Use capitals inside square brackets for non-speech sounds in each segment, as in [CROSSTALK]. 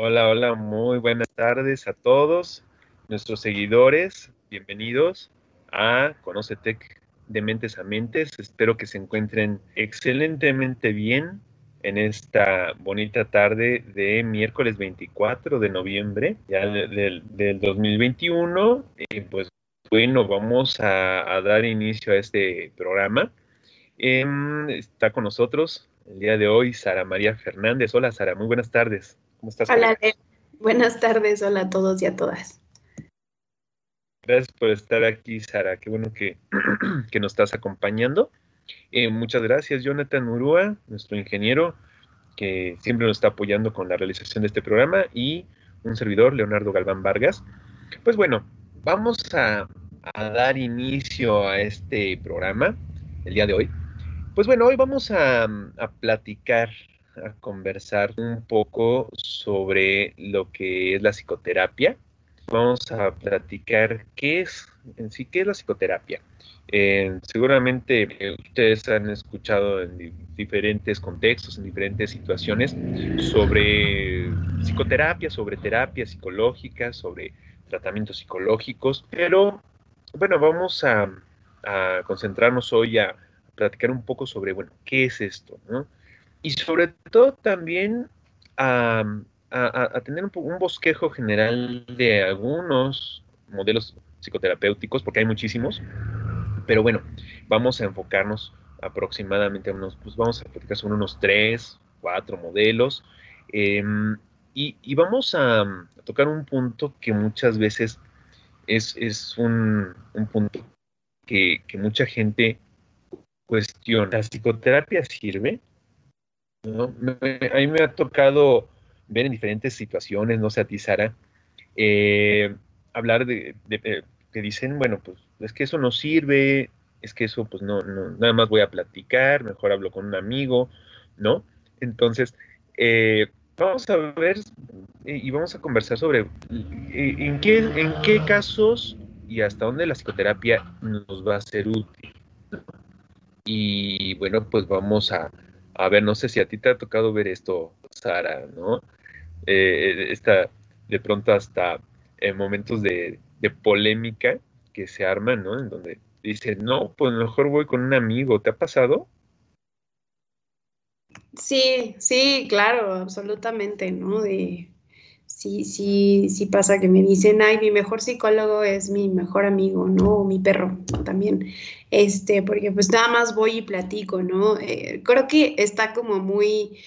Hola, hola, muy buenas tardes a todos nuestros seguidores. Bienvenidos a Conocetec de Mentes a Mentes. Espero que se encuentren excelentemente bien en esta bonita tarde de miércoles 24 de noviembre ya del, 2021. Y pues bueno, vamos a, dar inicio a este programa. Em, está con nosotros el día de hoy Sara María Fernández. Hola Sara, muy buenas tardes. ¿Cómo estás? Hola, buenas tardes, hola a todos y a todas. Gracias por estar aquí, Sara. Qué bueno que, [CLEARS THROAT] que nos estás acompañando. Eh, muchas gracias, Jonathan Urúa, nuestro ingeniero, que siempre nos está apoyando con la realización de este programa, y un servidor, Leonardo Galván Vargas. Pues bueno, vamos a, dar inicio a este programa el día de hoy. Pues bueno, hoy vamos a, a platicar, a conversar un poco sobre lo que es la psicoterapia. Vamos a platicar qué es en sí, qué es la psicoterapia. Eh, seguramente eh, ustedes han escuchado en diferentes contextos, en diferentes situaciones, sobre psicoterapia, sobre terapia psicológica, sobre tratamientos psicológicos, pero bueno, vamos a, concentrarnos hoy a platicar un poco sobre, bueno, qué es esto, ¿no? Y sobre todo también a, tener un, un bosquejo general de algunos modelos psicoterapéuticos, porque hay muchísimos, pero bueno, vamos a enfocarnos aproximadamente a unos, pues vamos a platicar sobre unos tres, cuatro modelos. Em, y, vamos a, tocar un punto que muchas veces es, un, punto que, mucha gente cuestiona. ¿La psicoterapia sirve? A mí me ha tocado ver en diferentes situaciones, no sé a ti, Sara, eh, hablar de, que dicen, bueno, pues es que eso no sirve, es que eso pues no, no, nada más voy a platicar, mejor hablo con un amigo, ¿no? Entonces, eh, vamos a ver y vamos a conversar sobre eh, en qué, en qué casos y hasta dónde la psicoterapia nos va a ser útil. Y bueno, pues vamos a, a ver, no sé si a ti te ha tocado ver esto, Sara, ¿no? Eh, esta, de pronto hasta en momentos de, de polémica, que se arman, ¿no? En donde dicen, no, pues mejor voy con un amigo. ¿Te ha pasado? Sí, sí, claro, absolutamente, ¿no? De, sí, sí, sí pasa que me dicen, ay, mi mejor psicólogo es mi mejor amigo, ¿no? O mi perro también, este, porque pues nada más voy y platico, ¿no? Eh, creo que está como muy...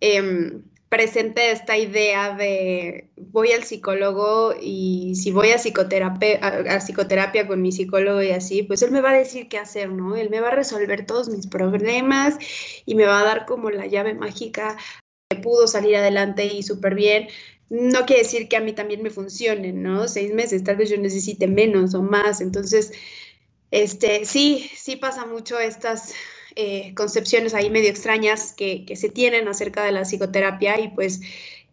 Em, presente esta idea de voy al psicólogo y si voy a psicoterapia, a, psicoterapia con mi psicólogo y así, pues él me va a decir qué hacer, ¿no? Él me va a resolver todos mis problemas y me va a dar como la llave mágica que pudo salir adelante y súper bien. No quiere decir que a mí también me funcione, ¿no? Seis meses, tal vez yo necesite menos o más. Entonces, este, sí, sí pasa mucho estas eh, concepciones ahí medio extrañas que, se tienen acerca de la psicoterapia y pues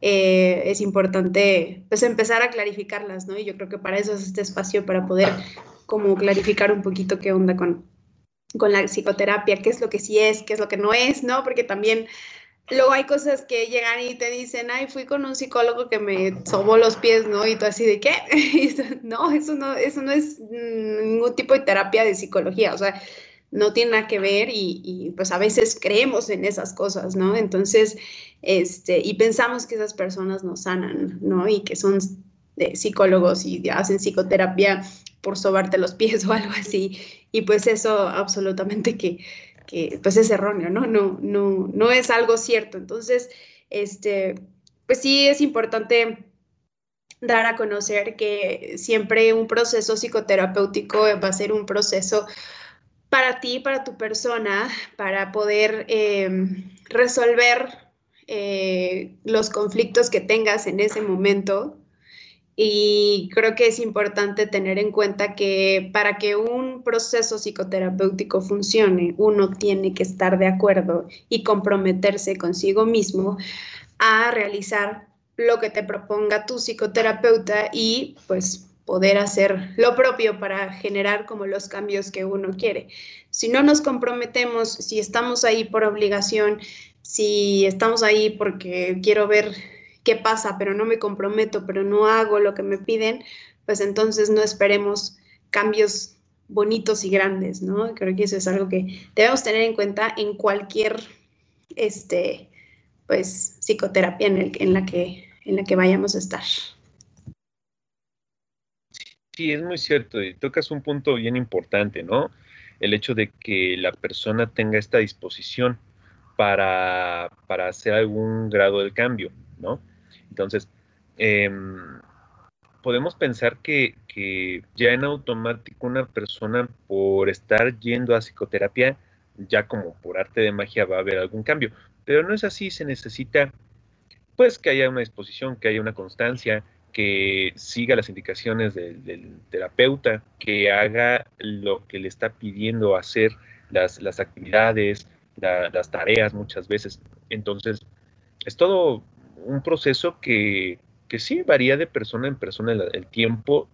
eh, es importante pues empezar a clarificarlas, ¿no? Y yo creo que para eso es este espacio, para poder como clarificar un poquito qué onda con, con la psicoterapia, qué es lo que sí es, qué es lo que no es, ¿no? Porque también luego hay cosas que llegan y te dicen, ay, fui con un psicólogo que me sobó los pies, ¿no? Y tú así de qué? [LAUGHS] no, eso no, eso no es ningún tipo de terapia de psicología, o sea, no tiene nada que ver y, pues a veces creemos en esas cosas, ¿no? Entonces, este, y pensamos que esas personas nos sanan, ¿no? Y que son psicólogos y hacen psicoterapia por sobarte los pies [LAUGHS] o algo así. Y pues eso absolutamente que, que pues es erróneo, ¿no? No, no, no es algo cierto. Entonces, este, pues sí es importante dar a conocer que siempre un proceso psicoterapéutico va a ser un proceso para ti, para tu persona, para poder em, resolver eh, los conflictos que tengas en ese momento. Y creo que es importante tener en cuenta que para que un proceso psicoterapéutico funcione, uno tiene que estar de acuerdo y comprometerse consigo mismo a realizar lo que te proponga tu psicoterapeuta y pues poder hacer lo propio para generar como los cambios que uno quiere. Si no nos comprometemos, si estamos ahí por obligación, si estamos ahí porque quiero ver qué pasa, pero no me comprometo, pero no hago lo que me piden, pues entonces no esperemos cambios bonitos y grandes, ¿no? Creo que eso es algo que debemos tener en cuenta en cualquier, este, pues, psicoterapia en, el, en, la, que, en la que vayamos a estar. Sí, es muy cierto y tocas un punto bien importante, ¿no? El hecho de que la persona tenga esta disposición para, para hacer algún grado de cambio, ¿no? Entonces, em, podemos pensar que, ya en automático una persona por estar yendo a psicoterapia, ya como por arte de magia va a haber algún cambio. Pero no es así, se necesita pues que haya una disposición, que haya una constancia, que siga las indicaciones del, terapeuta, que haga lo que le está pidiendo hacer, las, actividades, las tareas muchas veces. Entonces, es todo un proceso que, que sí varía de persona en persona. El, tiempo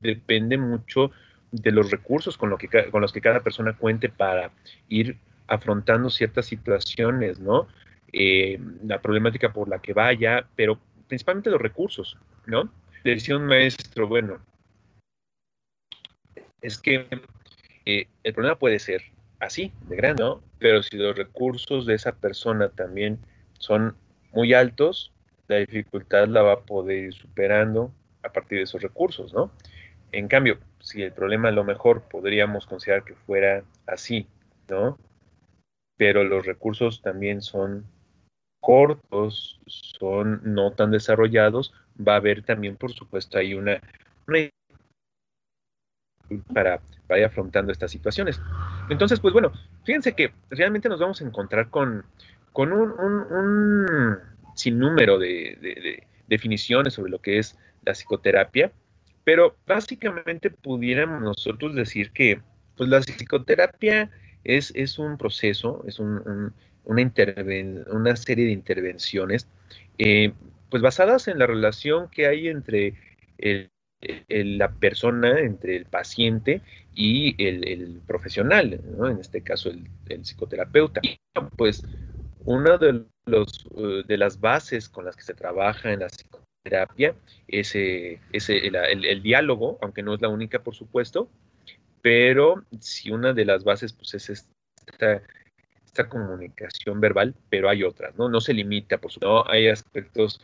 depende mucho de los recursos con, que, con los que cada persona cuente para ir afrontando ciertas situaciones, ¿no? Eh, la problemática por la que vaya, pero principalmente los recursos, ¿no? Decía un maestro, bueno, es que eh, el problema puede ser así, de grande, ¿no? Pero si los recursos de esa persona también son muy altos, la dificultad la va a poder ir superando a partir de esos recursos, ¿no? En cambio, si el problema a lo mejor podríamos considerar que fuera así, ¿no? Pero los recursos también son cortos, son no tan desarrollados, va a haber también, por supuesto, ahí una, para, para ir afrontando estas situaciones. Entonces, pues bueno, fíjense que realmente nos vamos a encontrar con, con un, sinnúmero de, definiciones sobre lo que es la psicoterapia, pero básicamente pudiéramos nosotros decir que pues la psicoterapia es, es un proceso, es una, una serie de intervenciones eh, pues basadas en la relación que hay entre la persona, entre el paciente y el, profesional, en este caso el, el psicoterapeuta. Pues una de, los, eh, de las bases con las que se trabaja en la psicoterapia es, el, diálogo, aunque no es la única, por supuesto, pero si una de las bases pues, es esta, comunicación verbal, pero hay otras, ¿no? No se limita, por supuesto, hay aspectos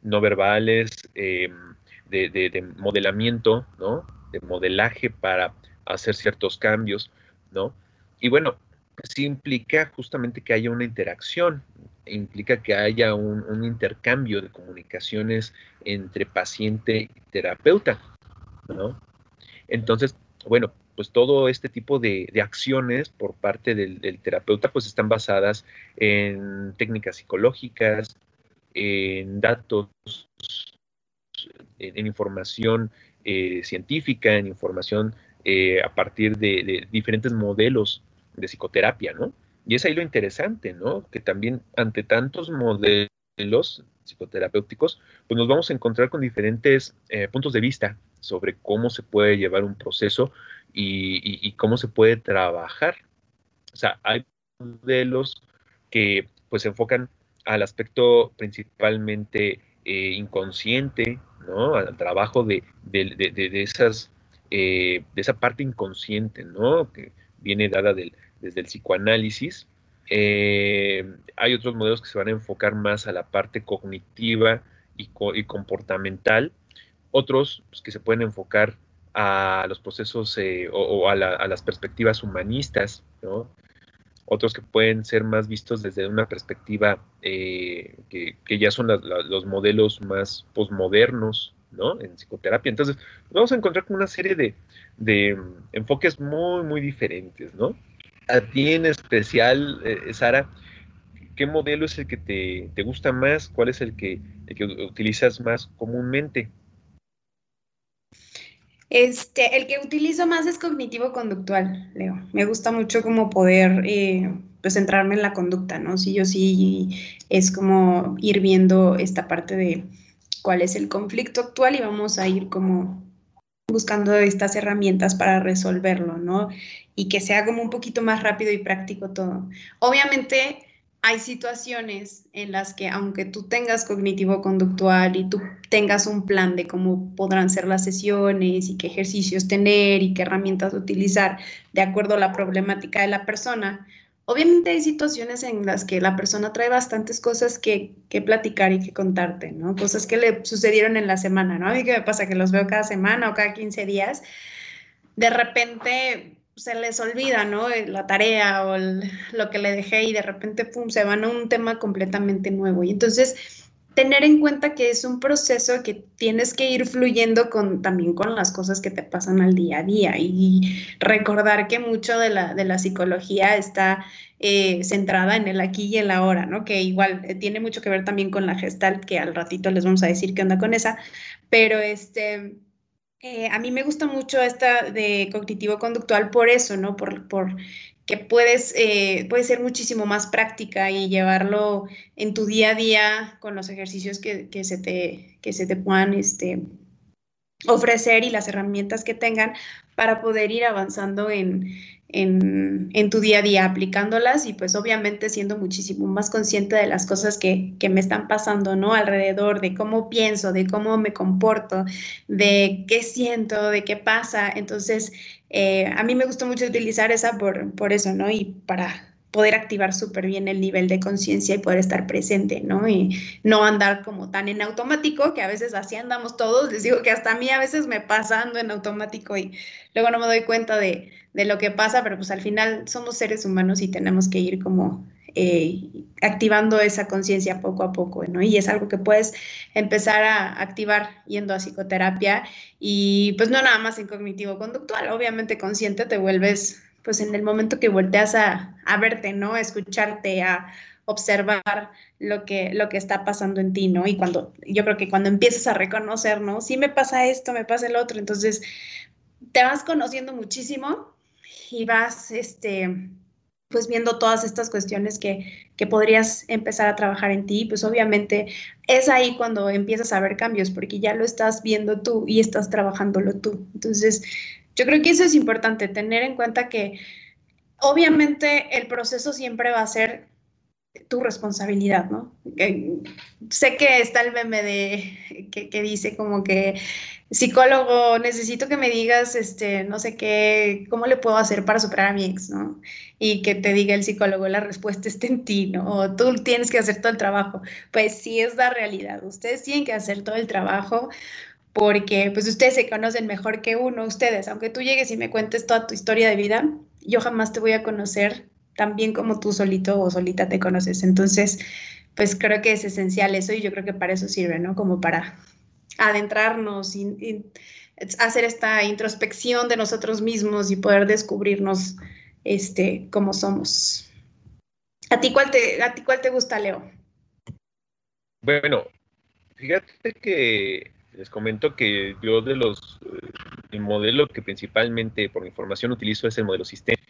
no verbales, em, de, de, modelamiento, ¿no? De modelaje para hacer ciertos cambios, ¿no? Y bueno, sí implica justamente que haya una interacción, implica que haya un, intercambio de comunicaciones entre paciente y terapeuta, ¿no? Entonces, bueno, pues todo este tipo de, acciones por parte del, terapeuta pues están basadas en técnicas psicológicas, en datos, en, información eh, científica, en información eh, a partir de diferentes modelos de psicoterapia, ¿no? Y es ahí lo interesante, ¿no? Que también ante tantos modelos psicoterapéuticos, pues nos vamos a encontrar con diferentes eh, puntos de vista sobre cómo se puede llevar un proceso y, cómo se puede trabajar. O sea, hay modelos que pues se enfocan al aspecto principalmente eh, inconsciente, ¿no? Al trabajo de, esas, eh, de esa parte inconsciente, ¿no? Que, viene dada desde el psicoanálisis. Eh, hay otros modelos que se van a enfocar más a la parte cognitiva y, comportamental, otros pues, que se pueden enfocar a los procesos eh, o, a, las perspectivas humanistas, otros que pueden ser más vistos desde una perspectiva eh, que, ya son los modelos más posmodernos, ¿no? En psicoterapia. Entonces, vamos a encontrar con una serie de, de enfoques muy, muy diferentes, ¿no? A ti en especial, eh, Sara, ¿qué modelo es el que te, gusta más? ¿Cuál es el que, que utilizas más comúnmente? Este, el que utilizo más es cognitivo-conductual, Leo. Me gusta mucho como poder, eh, pues, centrarme en la conducta, ¿no? Sí, yo sí es como ir viendo esta parte de cuál es el conflicto actual y vamos a ir como buscando estas herramientas para resolverlo, ¿no? Y que sea como un poquito más rápido y práctico todo. Obviamente, hay situaciones en las que aunque tú tengas cognitivo conductual y tú tengas un plan de cómo podrán ser las sesiones y qué ejercicios tener y qué herramientas utilizar de acuerdo a la problemática de la persona, obviamente hay situaciones en las que la persona trae bastantes cosas que, que, platicar y que contarte, ¿no? Cosas que le sucedieron en la semana, ¿no? A mí qué me pasa que los veo cada semana o cada 15 días. De repente se les olvida, ¿no? La tarea o lo que le dejé y de repente, pum, se van a un tema completamente nuevo. Y entonces, tener en cuenta que es un proceso que tienes que ir fluyendo con, también con las cosas que te pasan al día a día y recordar que mucho de la, de la psicología está eh, centrada en el aquí y el ahora, ¿no? Que igual eh, tiene mucho que ver también con la gestalt, que al ratito les vamos a decir qué onda con esa, pero este eh, a mí me gusta mucho esta de cognitivo-conductual por eso, ¿no? Por, por que puedes, eh, puede ser muchísimo más práctica y llevarlo en tu día a día con los ejercicios que, que se, te, que se te puedan este, ofrecer y las herramientas que tengan para poder ir avanzando en, en, tu día a día aplicándolas y pues obviamente siendo muchísimo más consciente de las cosas que, me están pasando, ¿no? Alrededor, de cómo pienso, de cómo me comporto, de qué siento, de qué pasa. Entonces, eh, a mí me gusta mucho utilizar esa por, por eso, ¿no? Y para poder activar súper bien el nivel de conciencia y poder estar presente, ¿no? Y no andar como tan en automático, que a veces así andamos todos. Les digo que hasta a mí a veces me pasa ando en automático y luego no me doy cuenta de, de lo que pasa, pero pues al final somos seres humanos y tenemos que ir como eh, activando esa conciencia poco a poco, ¿no? Y es algo que puedes empezar a activar yendo a psicoterapia y pues no nada más en cognitivo conductual, obviamente consciente te vuelves pues en el momento que volteas a, verte, ¿no? A escucharte, a observar lo que, lo que está pasando en ti, ¿no? Y cuando, yo creo que cuando empiezas a reconocer, ¿no? Sí me pasa esto, me pasa el otro, entonces te vas conociendo muchísimo y vas, este, pues viendo todas estas cuestiones que, que, podrías empezar a trabajar en ti, pues obviamente es ahí cuando empiezas a ver cambios, porque ya lo estás viendo tú y estás trabajándolo tú. Entonces, yo creo que eso es importante, tener en cuenta que obviamente el proceso siempre va a ser tu responsabilidad, ¿no? sé que está el meme de que, dice como que psicólogo, necesito que me digas, este, no sé qué, cómo le puedo hacer para superar a mi ex, ¿no? Y que te diga el psicólogo, la respuesta está en ti, ¿no? O tú tienes que hacer todo el trabajo. Pues sí es la realidad, ustedes tienen que hacer todo el trabajo porque pues ustedes se conocen mejor que uno, ustedes, aunque tú llegues y me cuentes toda tu historia de vida, yo jamás te voy a conocer tan bien como tú solito o solita te conoces. Entonces, pues creo que es esencial eso y yo creo que para eso sirve, ¿no? Como para adentrarnos y, hacer esta introspección de nosotros mismos y poder descubrirnos este, como somos. ¿A ti cuál te, a ti cuál te gusta, Leo? Bueno, fíjate que les comento que yo de los, eh, el modelo que principalmente por mi formación utilizo es el modelo sistema,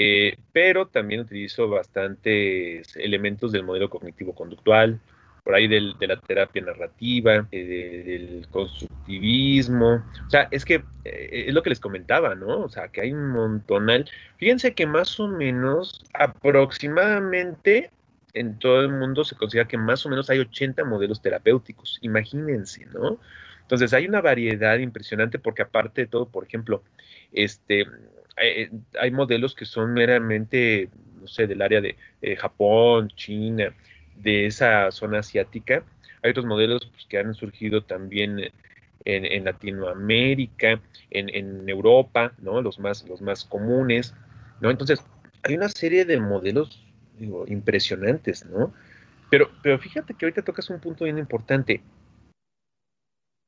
eh, pero también utilizo bastantes elementos del modelo cognitivo-conductual, por ahí de la terapia narrativa, eh, del constructivismo. O sea, es que es lo que les comentaba, ¿no? O sea, que hay un montonal. Fíjense que más o menos aproximadamente en todo el mundo se considera que más o menos hay 80 modelos terapéuticos, imagínense, ¿no? Entonces hay una variedad impresionante porque aparte de todo, por ejemplo, este, hay, eh, modelos que son meramente, no sé, del área de Japón, China, de esa zona asiática. Hay otros modelos pues, que han surgido también en, Latinoamérica, en, Europa, ¿no? Los más, los más comunes, ¿no? Entonces, hay una serie de modelos impresionantes, ¿no? Pero, pero fíjate que ahorita tocas un punto bien importante.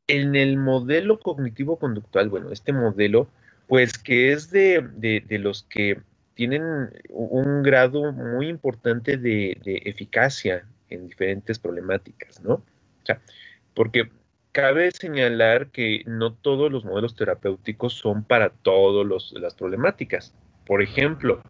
En el modelo cognitivo-conductual, bueno, este modelo, pues que es de, los que tienen un grado muy importante de, eficacia en diferentes problemáticas, ¿no? O sea, porque cabe señalar que no todos los modelos terapéuticos son para todas las problemáticas. Por ejemplo,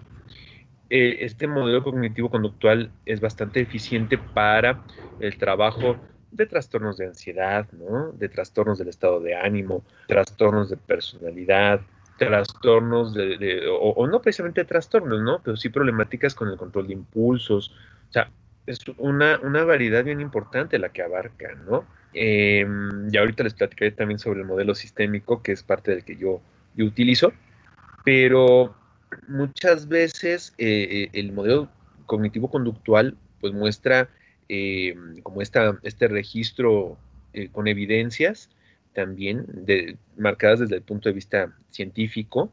eh, este modelo cognitivo-conductual es bastante eficiente para el trabajo de trastornos de ansiedad, ¿no? de trastornos del estado de ánimo, trastornos de personalidad, trastornos, de, o, no precisamente trastornos, ¿no? Pero sí problemáticas con el control de impulsos. O sea, es una, una variedad bien importante la que abarca, ¿no? Eh, y ahorita les platicaré también sobre el modelo sistémico, que es parte del que yo, yo utilizo, pero muchas veces eh, eh, el modelo cognitivo-conductual pues muestra eh, como esta, este registro con evidencias también de, marcadas desde el punto de vista científico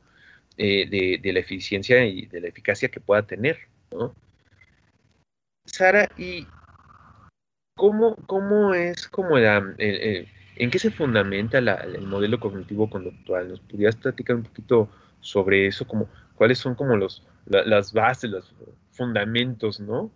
de, la eficiencia y de la eficacia que pueda tener. Sara, ¿y cómo, cómo es como la, en qué se fundamenta el modelo cognitivo-conductual? ¿Nos podrías platicar un poquito sobre eso? Como, ¿Cuáles son como los, las bases, los fundamentos, no?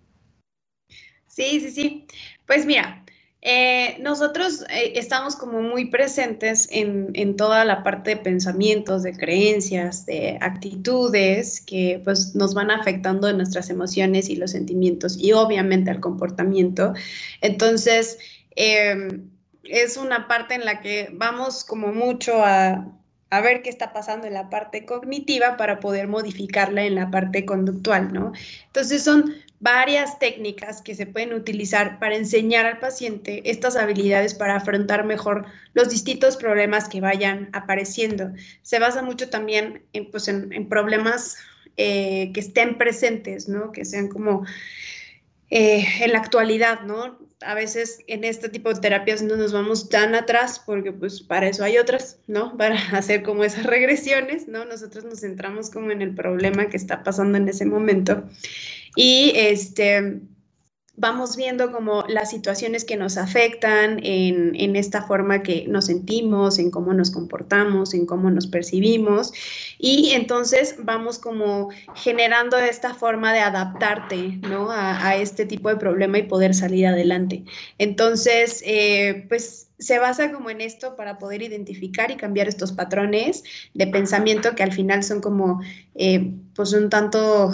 Sí, sí, sí. Pues mira, eh, nosotros eh, estamos como muy presentes en, en, toda la parte de pensamientos, de creencias, de actitudes que pues nos van afectando en nuestras emociones y los sentimientos y obviamente al comportamiento. Entonces, em, es una parte en la que vamos como mucho a, a ver qué está pasando en la parte cognitiva para poder modificarla en la parte conductual, ¿no? Entonces son varias técnicas que se pueden utilizar para enseñar al paciente estas habilidades para afrontar mejor los distintos problemas que vayan apareciendo. Se basa mucho también en, pues, en, problemas eh, que estén presentes, ¿no? Que sean como eh, en la actualidad, ¿no? a veces en este tipo de terapias no nos vamos tan atrás porque pues para eso hay otras, ¿no? Para [LAUGHS] hacer como esas regresiones, ¿no? Nosotros nos centramos como en el problema que está pasando en ese momento. Y este, vamos viendo como las situaciones que nos afectan en, esta forma que nos sentimos, en cómo nos comportamos, en cómo nos percibimos. Y entonces vamos como generando esta forma de adaptarte ¿no? a, este tipo de problema y poder salir adelante. Entonces, eh, pues se basa como en esto para poder identificar y cambiar estos patrones de pensamiento que al final son como, eh, pues un tanto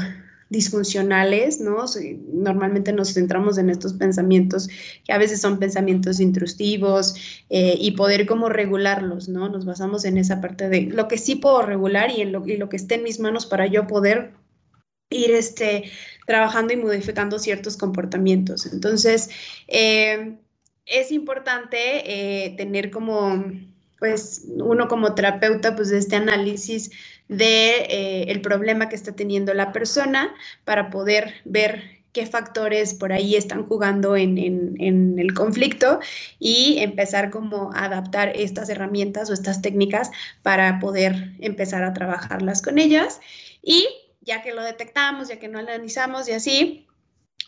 disfuncionales, ¿no? Normalmente nos centramos en estos pensamientos que a veces son pensamientos intrusivos eh, y poder como regularlos, ¿no? Nos basamos en esa parte de lo que sí puedo regular y en lo, que esté en mis manos para yo poder ir este, trabajando y modificando ciertos comportamientos. Entonces, eh, es importante eh, tener como, pues, uno como terapeuta, pues, este análisis de eh, el problema que está teniendo la persona para poder ver qué factores por ahí están jugando en, el conflicto y empezar como a adaptar estas herramientas o estas técnicas para poder empezar a trabajarlas con ellas. Y ya que lo detectamos, ya que no analizamos y así,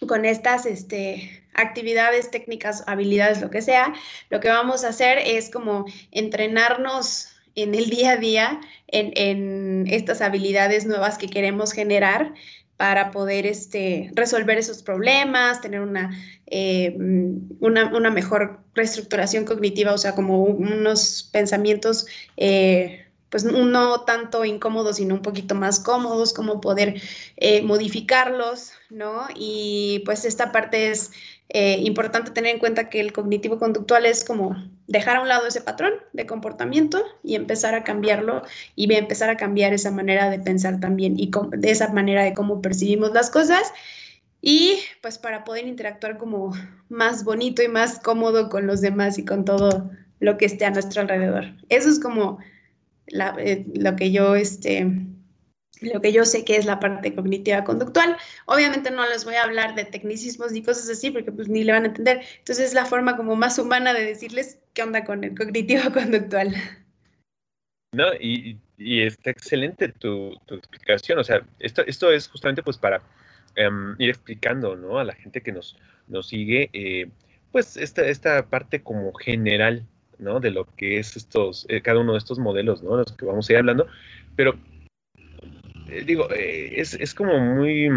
con estas este, actividades, técnicas, habilidades, lo que sea, lo que vamos a hacer es como entrenarnos en el día a día en, estas habilidades nuevas que queremos generar para poder este, resolver esos problemas, tener una, eh, una, mejor reestructuración cognitiva, o sea, como unos pensamientos, eh, pues no tanto incómodos, sino un poquito más cómodos, como poder eh, modificarlos, ¿no? Y pues esta parte es eh, importante tener en cuenta que el cognitivo conductual es como dejar a un lado ese patrón de comportamiento y empezar a cambiarlo y empezar a cambiar esa manera de pensar también y de esa manera de cómo percibimos las cosas y pues para poder interactuar como más bonito y más cómodo con los demás y con todo lo que esté a nuestro alrededor. Eso es como eh, lo que yo este, lo que yo sé que es la parte cognitiva conductual. Obviamente no les voy a hablar de tecnicismos ni cosas así porque pues ni le van a entender. Entonces es la forma como más humana de decirles qué onda con el cognitivo [LAUGHS] conductual. No, y, está excelente tu, explicación. O sea, esto, esto es justamente pues para em, ir explicando ¿no? a la gente que nos, nos sigue, eh, pues esta, esta parte como general ¿no? de lo que es estos, eh, cada uno de estos modelos, ¿no? los que vamos a ir hablando. Pero digo, eh, es, es, como muy,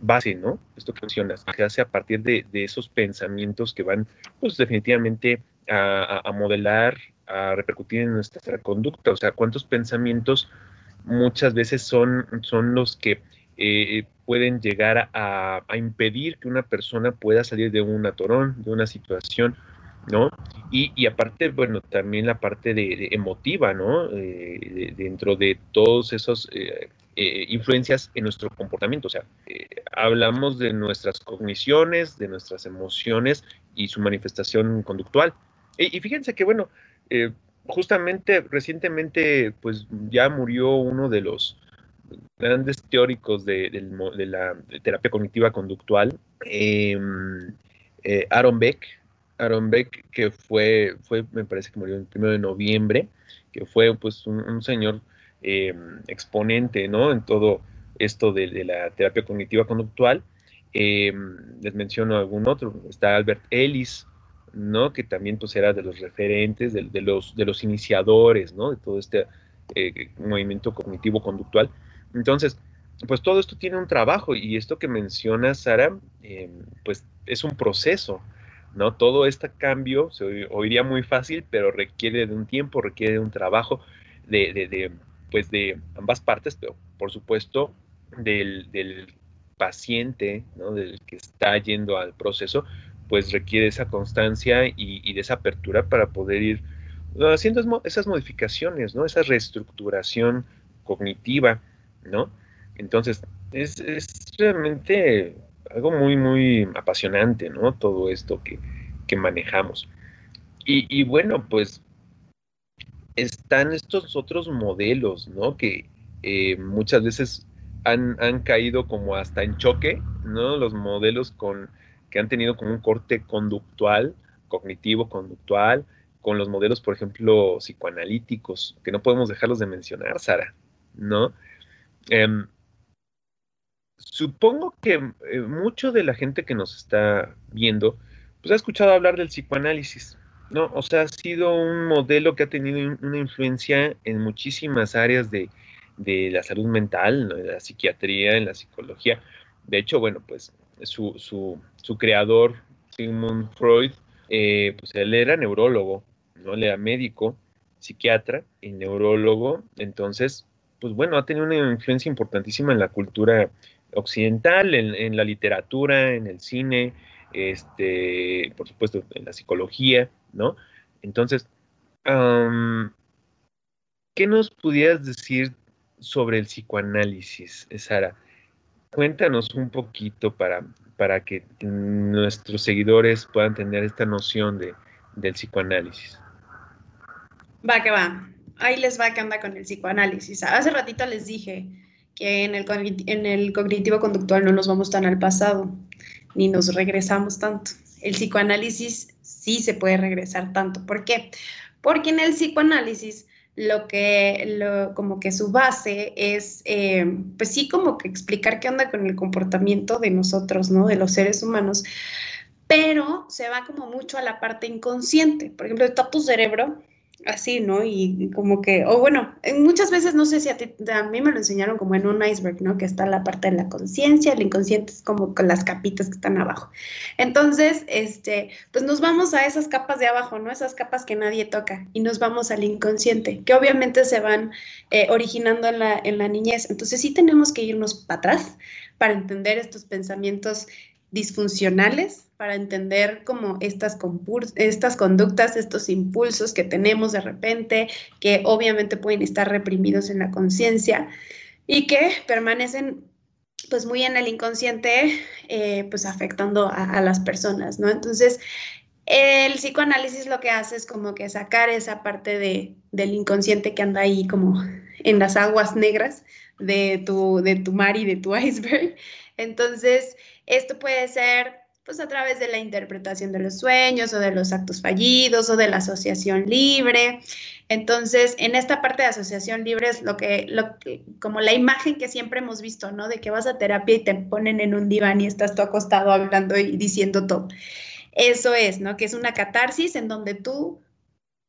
base, ¿no? Esto que mencionas, que hace a partir de, esos pensamientos que van, pues definitivamente a, modelar, a repercutir en nuestra conducta. O sea, cuántos pensamientos muchas veces son, son los que eh, pueden llegar a, a, impedir que una persona pueda salir de un atorón, de una situación ¿no? Y, aparte, bueno, también la parte de, emotiva, ¿no? Eh, dentro de todos esos eh, eh, influencias en nuestro comportamiento. O sea, hablamos de nuestras cogniciones, de nuestras emociones y su manifestación conductual. y fíjense que, bueno, justamente recientemente, pues ya murió uno de los grandes teóricos de, la terapia cognitiva conductual, em, Aaron Beck, Aaron Beck, que fue, fue, me parece que murió el primero de noviembre, que fue pues un, señor eh, exponente, ¿no? En todo esto de, la terapia cognitiva conductual. Eh, les menciono algún otro, está Albert Ellis, ¿no? Que también pues era de los referentes, de, los, de los iniciadores, ¿no? De todo este eh, movimiento cognitivo conductual. Entonces, pues todo esto tiene un trabajo y esto que menciona Sara, pues es un proceso, ¿no? Todo este cambio se oiría muy fácil, pero requiere de un tiempo, requiere de un trabajo de, pues de ambas partes, pero por supuesto del, paciente, ¿no? Del que está yendo al proceso, pues requiere esa constancia y, de esa apertura para poder ir haciendo esas modificaciones, ¿no? Esa reestructuración cognitiva, ¿no? Entonces, es, es realmente algo muy, muy apasionante, ¿no? Todo esto que, manejamos. Y, bueno, pues están estos otros modelos, ¿no? Que eh, muchas veces han, caído como hasta en choque, ¿no? Los modelos con, que han tenido como un corte conductual, cognitivo conductual, con los modelos, por ejemplo, psicoanalíticos, que no podemos dejarlos de mencionar, Sara, ¿no? Em, supongo que eh, mucho de la gente que nos está viendo, pues ha escuchado hablar del psicoanálisis, ¿no? O sea, ha sido un modelo que ha tenido una influencia en muchísimas áreas de, la salud mental, en la psiquiatría, en la psicología. De hecho, bueno, pues su, su, creador, Sigmund Freud, eh, pues él era neurólogo, ¿no? Él era médico, psiquiatra y neurólogo. Entonces, pues bueno, ha tenido una influencia importantísima en la cultura occidental, en, la literatura, en el cine, este, por supuesto, en la psicología, ¿no? Entonces, ¿qué nos pudieras decir sobre el psicoanálisis, Sara? Cuéntanos un poquito para, para que nuestros seguidores puedan tener esta noción de, del psicoanálisis. Va que va. Ahí les va que anda con el psicoanálisis. Hace ratito les dije, que en el, en el cognitivo conductual no nos vamos tan al pasado, ni nos regresamos tanto. El psicoanálisis sí se puede regresar tanto. ¿Por qué? Porque en el psicoanálisis lo que, lo, como que su base es, eh, pues sí, como que explicar qué onda con el comportamiento de nosotros, ¿no? De los seres humanos, pero se va como mucho a la parte inconsciente. Por ejemplo, está tu cerebro así, ¿no? Y como que, o bueno, muchas veces no sé si a, ti, a mí me lo enseñaron como en un iceberg, ¿no? Que está la parte de la conciencia, el inconsciente es como con las capitas que están abajo. Entonces, este, pues nos vamos a esas capas de abajo, ¿no? Esas capas que nadie toca y nos vamos al inconsciente, que obviamente se van eh, originando en la, en la niñez. Entonces sí tenemos que irnos para atrás para entender estos pensamientos disfuncionales para entender como estas, estas conductas, estos impulsos que tenemos de repente, que obviamente pueden estar reprimidos en la conciencia y que permanecen pues muy en el inconsciente, eh, pues afectando a, las personas, ¿no? Entonces, el psicoanálisis lo que hace es como que sacar esa parte de, del inconsciente que anda ahí como en las aguas negras de tu, de tu mar y de tu iceberg. Entonces, esto puede ser pues a través de la interpretación de los sueños o de los actos fallidos o de la asociación libre. Entonces, en esta parte de asociación libre es lo que, lo como la imagen que siempre hemos visto, ¿no? De que vas a terapia y te ponen en un diván y estás tú acostado hablando y diciendo todo. Eso es, ¿no? Que es una catarsis en donde tú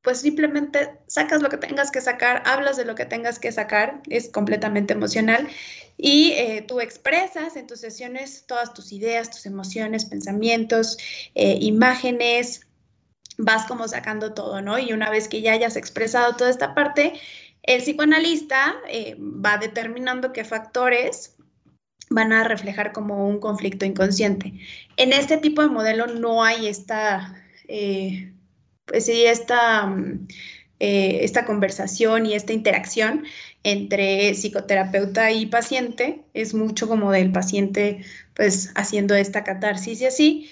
pues simplemente sacas lo que tengas que sacar, hablas de lo que tengas que sacar, es completamente emocional y eh, tú expresas en tus sesiones todas tus ideas, tus emociones, pensamientos, eh, imágenes, vas como sacando todo, ¿no? Y una vez que ya hayas expresado toda esta parte, el psicoanalista eh, va determinando qué factores van a reflejar como un conflicto inconsciente. En este tipo de modelo no hay esta pues sí, esta, mm, eh, esta conversación y esta interacción entre psicoterapeuta y paciente es mucho como del paciente pues haciendo esta catarsis y así.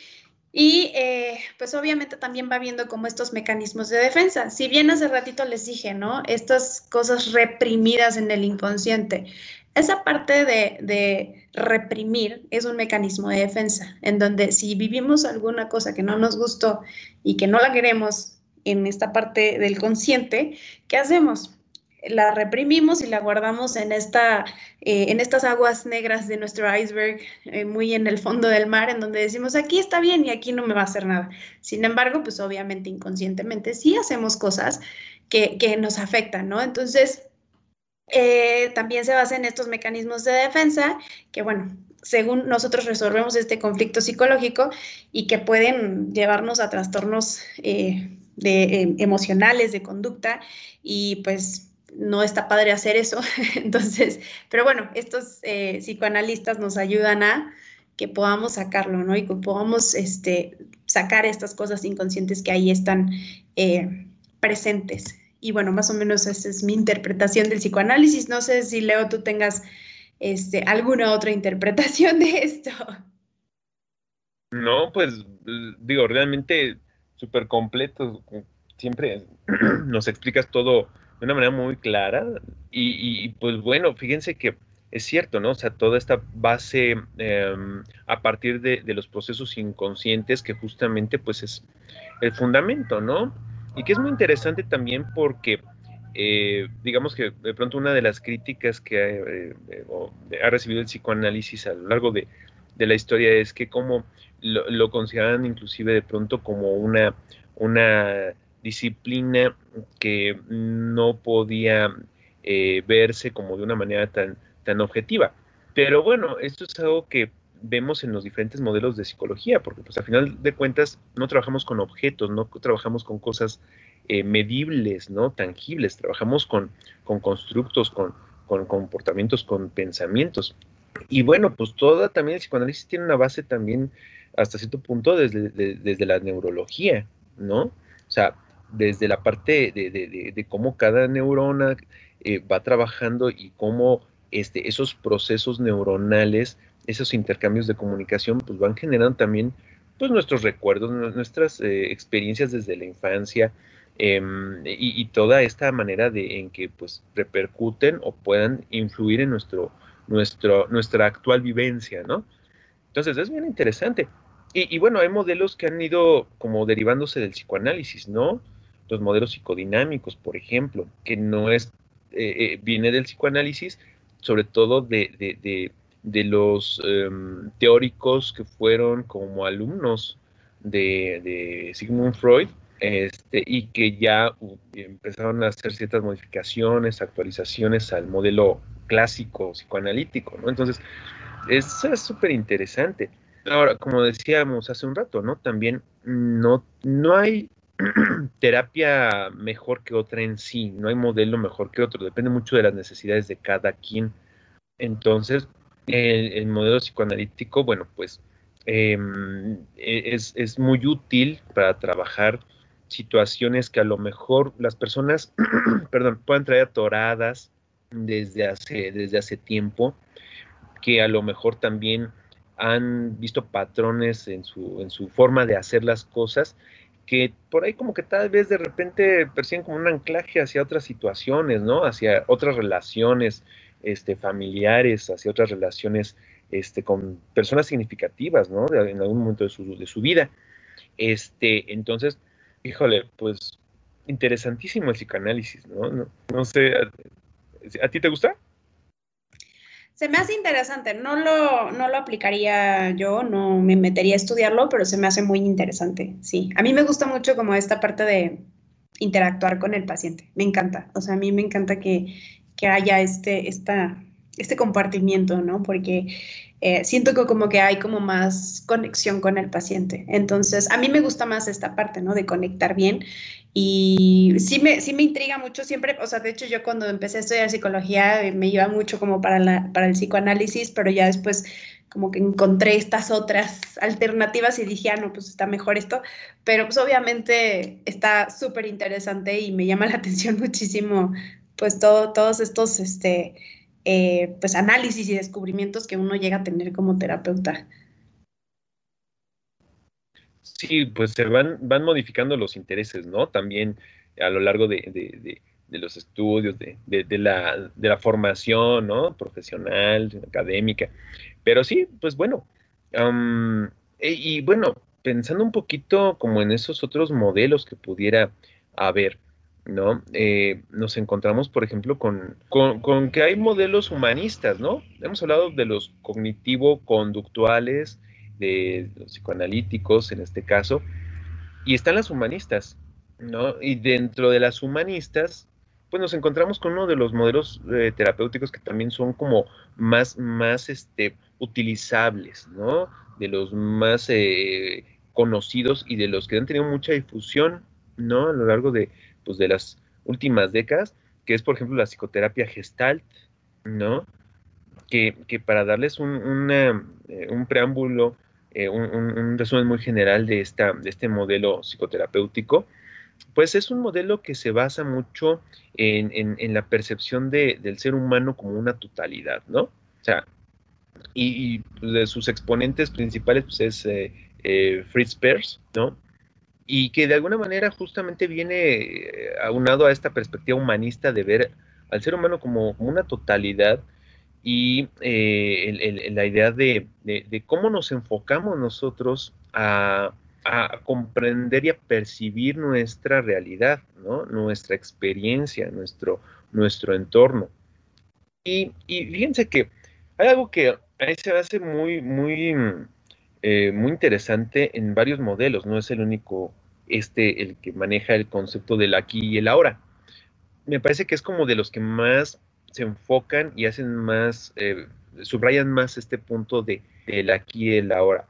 Y eh, pues obviamente también va viendo como estos mecanismos de defensa. Si bien hace ratito les dije, ¿no? Estas cosas reprimidas en el inconsciente. Esa parte de, reprimir es un mecanismo de defensa, en donde si vivimos alguna cosa que no nos gustó y que no la queremos en esta parte del consciente, ¿qué hacemos? la reprimimos y la guardamos en, esta, eh, en estas aguas negras de nuestro iceberg, eh, muy en el fondo del mar, en donde decimos, aquí está bien y aquí no me va a hacer nada. Sin embargo, pues obviamente inconscientemente sí hacemos cosas que, nos afectan, ¿no? Entonces, eh, también se basa en estos mecanismos de defensa que, bueno, según nosotros resolvemos este conflicto psicológico y que pueden llevarnos a trastornos de, emocionales, de conducta y pues no está padre hacer eso. [LAUGHS] Entonces, pero bueno, estos eh, psicoanalistas nos ayudan a que podamos sacarlo, ¿no? Y que podamos este, sacar estas cosas inconscientes que ahí están eh, presentes. Y bueno, más o menos esa es mi interpretación del psicoanálisis. No sé si, Leo, tú tengas este, alguna otra interpretación de esto. No, pues digo, realmente súper completo. Siempre [CLEARS THROAT] nos explicas todo de una manera muy clara. Y, pues bueno, fíjense que es cierto, ¿no? O sea, toda esta base em, a partir de, los procesos inconscientes que justamente pues es el fundamento, ¿no? Y que es muy interesante también porque, eh, digamos que de pronto una de las críticas que eh, eh, ha recibido el psicoanálisis a lo largo de, la historia es que como lo, lo, consideran inclusive de pronto como una, una disciplina que no podía eh, verse como de una manera tan, tan objetiva. Pero bueno, esto es algo que vemos en los diferentes modelos de psicología, porque pues al final de cuentas no trabajamos con objetos, no trabajamos con cosas eh, medibles, ¿no? Tangibles, trabajamos con, con constructos, con, con, comportamientos, con pensamientos. Y bueno, pues toda también el psicoanálisis tiene una base también hasta cierto punto desde, desde la neurología, ¿no? O sea, desde la parte de, cómo cada neurona eh, va trabajando y cómo este, esos procesos neuronales, esos intercambios de comunicación, pues van generando también pues, nuestros recuerdos, nuestras eh, experiencias desde la infancia em, y, toda esta manera de en que pues repercuten o puedan influir en nuestro, nuestro, nuestra actual vivencia, ¿no? Entonces es bien interesante. Y, y, bueno, hay modelos que han ido como derivándose del psicoanálisis, ¿no? los modelos psicodinámicos, por ejemplo, que no es, eh, eh, viene del psicoanálisis, sobre todo de, los em, teóricos que fueron como alumnos de, Sigmund Freud, este, y que ya empezaron a hacer ciertas modificaciones, actualizaciones al modelo clásico psicoanalítico. Entonces, eso es súper interesante. Ahora, como decíamos hace un rato, ¿no? También no, no hay [CLEARS THROAT] terapia mejor que otra en sí, no hay modelo mejor que otro, depende mucho de las necesidades de cada quien. Entonces, el, modelo psicoanalítico, bueno, pues em, e, es, muy útil para trabajar situaciones que a lo mejor las personas, [CLEARS THROAT] perdón, puedan traer atoradas desde hace, desde hace tiempo, que a lo mejor también han visto patrones en su, en su forma de hacer las cosas que por ahí como que tal vez de repente perciben como un anclaje hacia otras situaciones, ¿no? Hacia otras relaciones este, familiares, hacia otras relaciones este, con personas significativas, ¿no? en algún momento de su, de su vida. Este, entonces, híjole, pues interesantísimo el psicoanálisis, ¿no? No, sé, ¿a ti te gusta? Se me hace interesante, no lo, no lo aplicaría yo, no me metería a estudiarlo, pero se me hace muy interesante, sí. A mí me gusta mucho como esta parte de interactuar con el paciente, me encanta, o sea, a mí me encanta que, que haya este, esta, este compartimiento, ¿no? Porque eh, siento que como que hay como más conexión con el paciente. Entonces, a mí me gusta más esta parte, ¿no? De conectar bien. Y sí me, sí me intriga mucho siempre, o sea, de hecho yo cuando empecé a estudiar psicología eh, me iba mucho como para, la, para el psicoanálisis, pero ya después como que encontré estas otras alternativas y dije, ah, no, pues está mejor esto, pero pues obviamente está súper interesante y me llama la [LAUGHS] atención muchísimo pues todo, todos estos este, eh, pues análisis y descubrimientos que uno llega a tener como terapeuta. Sí, pues se van, van modificando los intereses, ¿no? También a lo largo de, los estudios, de, la, de la formación, ¿no? Profesional, académica. Pero sí, pues bueno. E, y, bueno, pensando un poquito como en esos otros modelos que pudiera haber, ¿no? Eh, nos encontramos, por ejemplo, con, con, que hay modelos humanistas, ¿no? Hemos hablado de los cognitivo-conductuales, de los psicoanalíticos en este caso, y están las humanistas, ¿no? Y dentro de las humanistas, pues nos encontramos con uno de los modelos eh, terapéuticos que también son como más, más este, utilizables, ¿no? De los más eh, conocidos y de los que han tenido mucha difusión, ¿no? A lo largo de, pues, de las últimas décadas, que es, por ejemplo, la psicoterapia gestalt, ¿no? Que, para darles un, eh, un preámbulo eh, un, resumen muy general de, esta, de este modelo psicoterapéutico, pues es un modelo que se basa mucho en, la percepción del ser humano como una totalidad, ¿no? O sea, y, de sus exponentes principales pues es eh, Fritz Perls, ¿no? Y que de alguna manera justamente viene aunado a esta perspectiva humanista de ver al ser humano como una totalidad y eh, la idea de, cómo nos enfocamos nosotros a, comprender y a percibir nuestra realidad, nuestra experiencia, nuestro, nuestro entorno. Y, fíjense que hay algo que ahí se hace muy, muy, eh, muy interesante en varios modelos, no es el único este el que maneja el concepto del aquí y el ahora. Me parece que es como de los que más se enfocan y hacen más, eh, subrayan más este punto de el aquí y el ahora.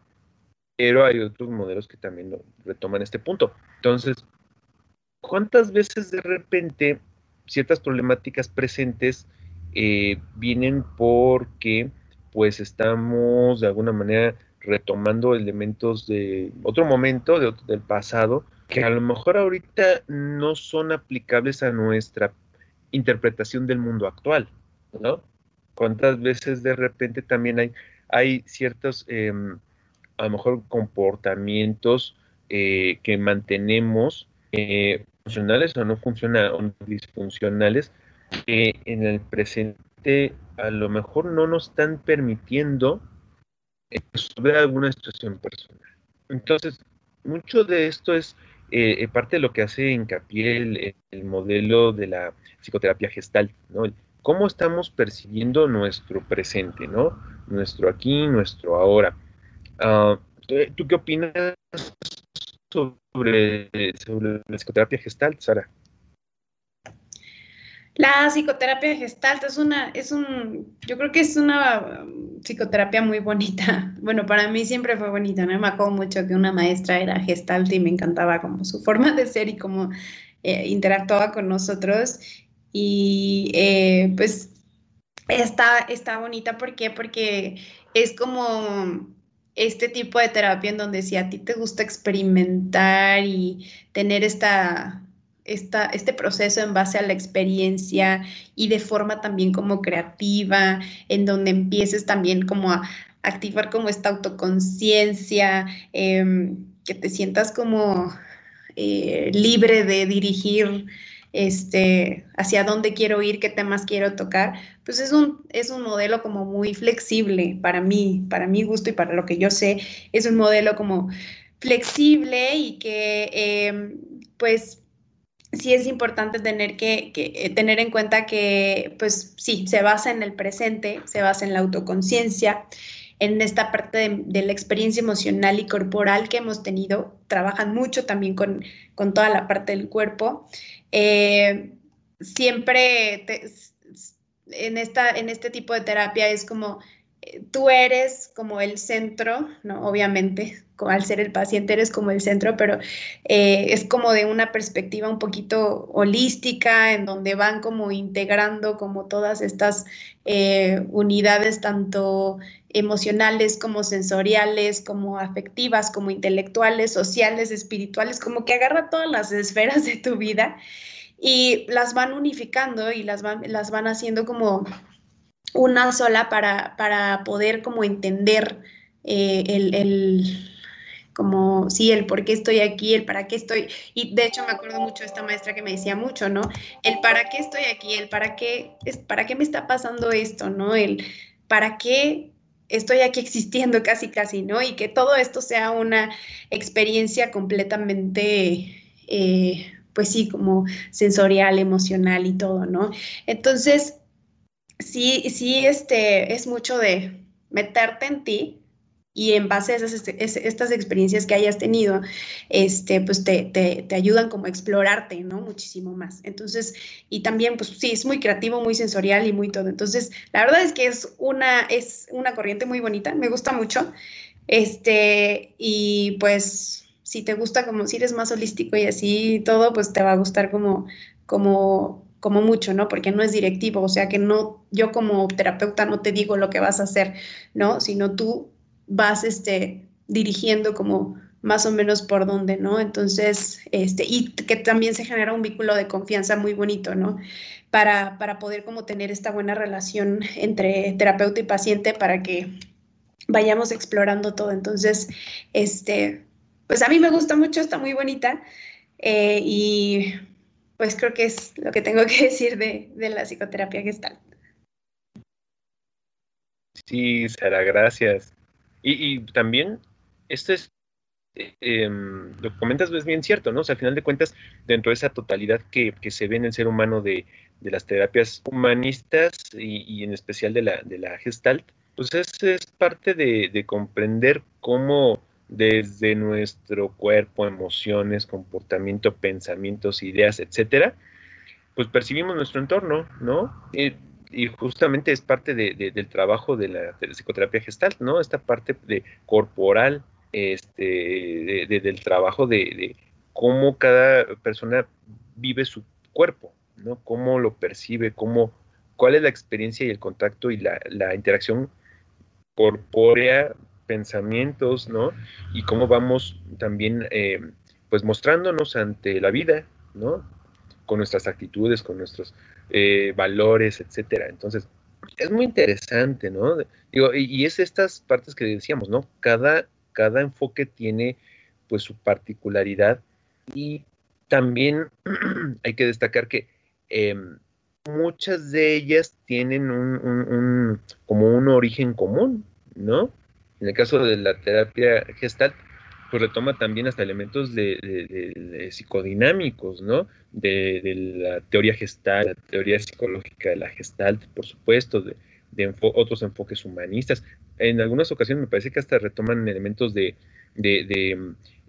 Pero hay otros modelos que también lo retoman este punto. Entonces, ¿cuántas veces de repente ciertas problemáticas presentes eh, vienen porque pues estamos de alguna manera retomando elementos de otro momento, de del pasado, que a lo mejor ahorita no son aplicables a nuestra interpretación del mundo actual, ¿no? ¿Cuántas veces de repente también hay, hay ciertos, em, a lo mejor, comportamientos eh, que mantenemos eh, funcionales o no funcionales o disfuncionales que en el presente a lo mejor no nos están permitiendo resolver alguna situación personal. Entonces, mucho de esto es eh, parte de lo que hace hincapié el, el, modelo de la psicoterapia gestal, ¿no? cómo estamos percibiendo nuestro presente, ¿no? Nuestro aquí, nuestro ahora. Ah, ¿Tú qué opinas sobre, sobre la psicoterapia gestal, Sara? La psicoterapia gestalt es una, es un, yo creo que es una um, psicoterapia muy bonita. [LAUGHS] Bueno, para mí siempre fue bonita. Me acuerdo mucho que una maestra era gestalt y me encantaba como su [LAUGHS] forma de ser y cómo eh, interactuaba con nosotros. Y eh, pues está, está bonita, ¿por qué? Porque es como este tipo de terapia en donde si a ti te gusta experimentar y tener esta este proceso en base a la experiencia y de forma también como creativa, en donde empieces también como a activar como esta autoconciencia, em, que te sientas como eh, libre de dirigir este, hacia dónde quiero ir, qué temas quiero tocar, pues es un, es un modelo como muy flexible para mí, para mi gusto y para lo que yo sé, es un modelo como flexible y que em, pues sí es importante tener que, eh, tener en cuenta que, pues sí, se basa en el presente, se basa en la autoconciencia, en esta parte de, la experiencia emocional y corporal que hemos tenido. Trabajan mucho también con, toda la parte del cuerpo. Eh, siempre en, esta, en este tipo de terapia es como tú eres como el centro, ¿no? Obviamente, al ser el paciente eres como el centro, pero eh, es como de una perspectiva un poquito holística, en donde van como integrando como todas estas eh, unidades, tanto emocionales como sensoriales, como afectivas, como intelectuales, sociales, espirituales, como que agarra todas las esferas de tu vida y las van unificando y las van, las van haciendo como una sola para, para poder como entender eh, el, como, sí, el por qué estoy aquí, el para qué estoy. Y de hecho me acuerdo mucho de esta maestra que me decía mucho, ¿no? El para qué estoy aquí, el para qué, es, para qué me está pasando esto, ¿no? El para qué estoy aquí existiendo casi, casi, ¿no? Y que todo esto sea una experiencia completamente, eh, pues sí, como sensorial, emocional y todo, ¿no? Entonces, sí, sí, este, es mucho de meterte en ti y en base a esas, estas experiencias que hayas tenido, este, pues te, te, ayudan como a explorarte, ¿no? Muchísimo más. Entonces, y también, pues sí, es muy creativo, muy sensorial y muy todo. Entonces, la verdad es que es una, es una corriente muy bonita, me gusta mucho. Este, y pues, si te gusta como, si eres más holístico y así todo, pues te va a gustar como, como como mucho, ¿no? Porque no es directivo, o sea que no, yo como terapeuta no te digo lo que vas a hacer, ¿no? Sino tú vas, este, dirigiendo como más o menos por dónde, ¿no? Entonces, este, y que también se genera un vínculo de confianza muy bonito, ¿no? Para, para poder como tener esta buena relación entre terapeuta y paciente para que vayamos explorando todo. Entonces, este, pues a mí me gusta mucho, está muy bonita eh, y pues creo que es lo que tengo [LAUGHS] que decir de, la psicoterapia gestal. Sí, Sara, gracias. Y, también, esto es, em, lo que comentas es bien cierto, ¿no? O sea, al final de cuentas, dentro de esa totalidad que, se ve en el ser humano de, las terapias humanistas y, en especial de la, de la gestalt, pues es, es parte de, de comprender cómo desde nuestro cuerpo, emociones, comportamiento, pensamientos, ideas, etcétera, pues percibimos nuestro entorno, ¿no? Y, justamente es parte del trabajo de la, psicoterapia gestal, ¿no? Esta parte de corporal, este, del trabajo de, cómo cada persona vive su cuerpo, ¿no? Cómo lo percibe, cómo, cuál es la experiencia y el contacto y la, la interacción corpórea pensamientos, ¿no? Y cómo vamos también, eh, pues, mostrándonos ante la vida, ¿no? Con nuestras actitudes, con nuestros eh, valores, etcétera. Entonces, es muy interesante, ¿no? Digo, y, es estas partes que decíamos, ¿no? Cada, cada enfoque tiene, pues, su particularidad y también [CLEARS THROAT] hay que destacar que em, muchas de ellas tienen un, como un origen común, ¿no? En el caso de la terapia gestalt, pues retoma también hasta elementos de, psicodinámicos, ¿no? De, la teoría gestalt, la teoría psicológica de la gestalt, por supuesto, de, otros enfoques humanistas. En algunas ocasiones me parece que hasta retoman elementos de, eh,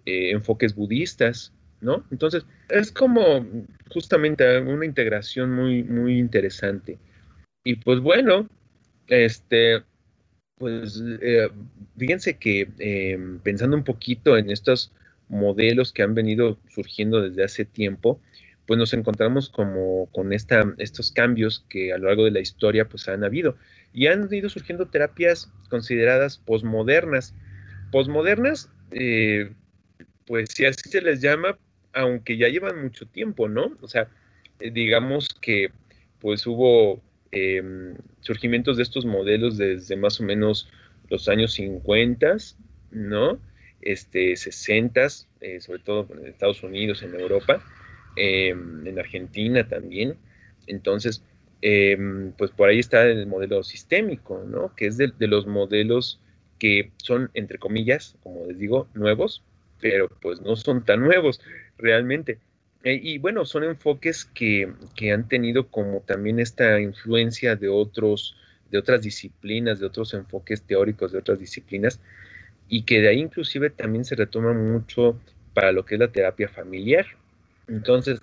enfoques budistas, ¿no? Entonces, es como justamente una integración muy, muy interesante. Y pues bueno, este, pues eh, fíjense que em, pensando un poquito en estos modelos que han venido surgiendo desde hace tiempo, pues nos encontramos como con esta, estos cambios que a lo largo de la historia pues han habido y han ido surgiendo terapias consideradas posmodernas. Posmodernas, eh, pues si así se les llama, aunque ya llevan mucho tiempo, ¿no? O sea, eh, digamos que pues hubo Em, surgimientos de estos modelos desde más o menos los años 50, ¿no? Este, 60, eh, sobre todo en Estados Unidos, en Europa, em, en Argentina también. Entonces, em, pues por ahí está el modelo sistémico, ¿no? Que es de, de, los modelos que son, entre comillas, como les digo, nuevos, pero pues no son tan nuevos realmente. Eh, y bueno, son enfoques que, han tenido como también esta influencia de otros, de otras disciplinas, de otros enfoques teóricos de otras disciplinas, y que de ahí inclusive también se retoma mucho para lo que es la terapia familiar. Entonces,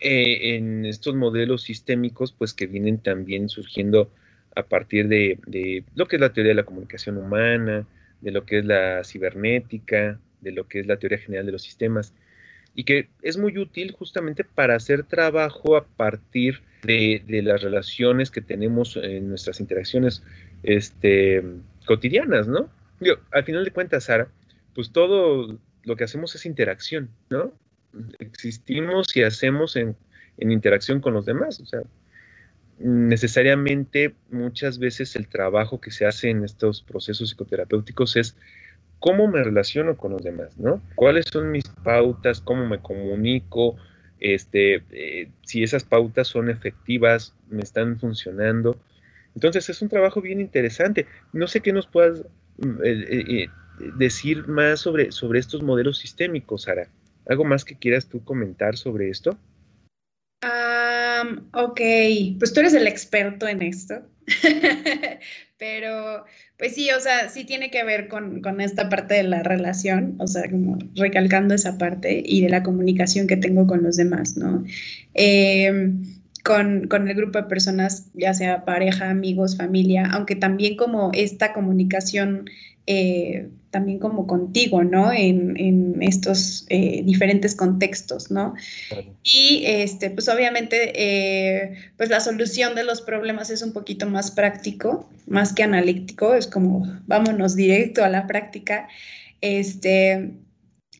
eh, en estos modelos sistémicos, pues que vienen también surgiendo a partir de, de, lo que es la teoría de la comunicación humana, de lo que es la cibernética, de lo que es la teoría general de los sistemas, y que es muy útil justamente para hacer trabajo a partir de, de las relaciones que tenemos en nuestras interacciones este, cotidianas, ¿no? al final de cuentas, Sara, pues todo lo que hacemos es interacción, ¿no? Existimos y hacemos en, en interacción con los demás, o sea, necesariamente muchas veces el trabajo que se hace en estos procesos psicoterapéuticos es cómo me relaciono con los demás, ¿no? ¿Cuáles son mis pautas? ¿Cómo me comunico? Este, eh, si esas pautas son efectivas, me están funcionando. Entonces es un trabajo bien interesante. No sé qué nos puedas mm, eh, eh, decir más sobre, sobre estos modelos sistémicos, Sara. ¿Algo más que quieras tú comentar sobre esto? ok, pues tú eres el experto en esto, [LAUGHS] pero pues sí, o sea, sí tiene que ver con, esta parte de la relación, o sea, como recalcando esa parte y de la comunicación que tengo con los demás, ¿no? Em, con, con, el grupo de personas, ya sea pareja, amigos, familia, aunque también como esta comunicación eh, también como contigo, ¿no? En, estos eh, diferentes contextos, ¿no? Y este, pues obviamente, eh, pues la solución de los problemas es un poquito más práctico, más que analítico, es como vámonos directo a la práctica. Este,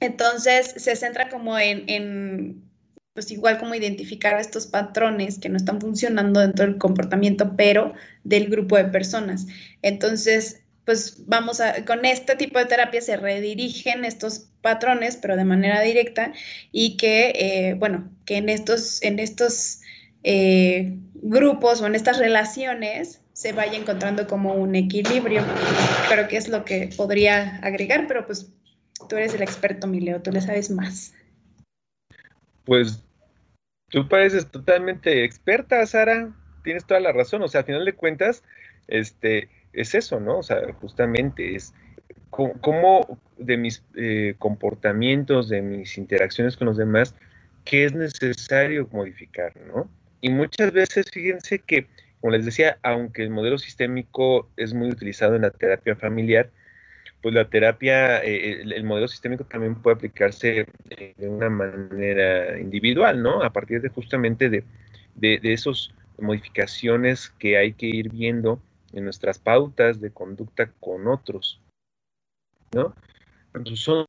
entonces se centra como en, en pues igual como identificar estos patrones que no están funcionando dentro del comportamiento, pero del grupo de personas. Entonces, pues vamos a, con este tipo de terapia se redirigen estos patrones, pero de manera directa, y que, eh, bueno, que en estos, en estos eh, grupos o en estas relaciones se vaya encontrando como un equilibrio. Creo que es lo que podría agregar, pero pues tú eres el experto, Mileo, tú le sabes más. Pues tú pareces totalmente experta, Sara. Tienes toda la razón. O sea, a final de cuentas, este, es eso, ¿no? O sea, justamente es cómo de mis eh, comportamientos, de mis interacciones con los demás, qué es necesario modificar, ¿no? Y muchas veces, fíjense que, como les decía, aunque el modelo sistémico es muy utilizado en la terapia familiar, pues la terapia, eh, el, modelo sistémico también puede aplicarse de una manera individual, ¿no? A partir de justamente de, de, de esas modificaciones que hay que ir viendo en nuestras pautas de conducta con otros, ¿no? son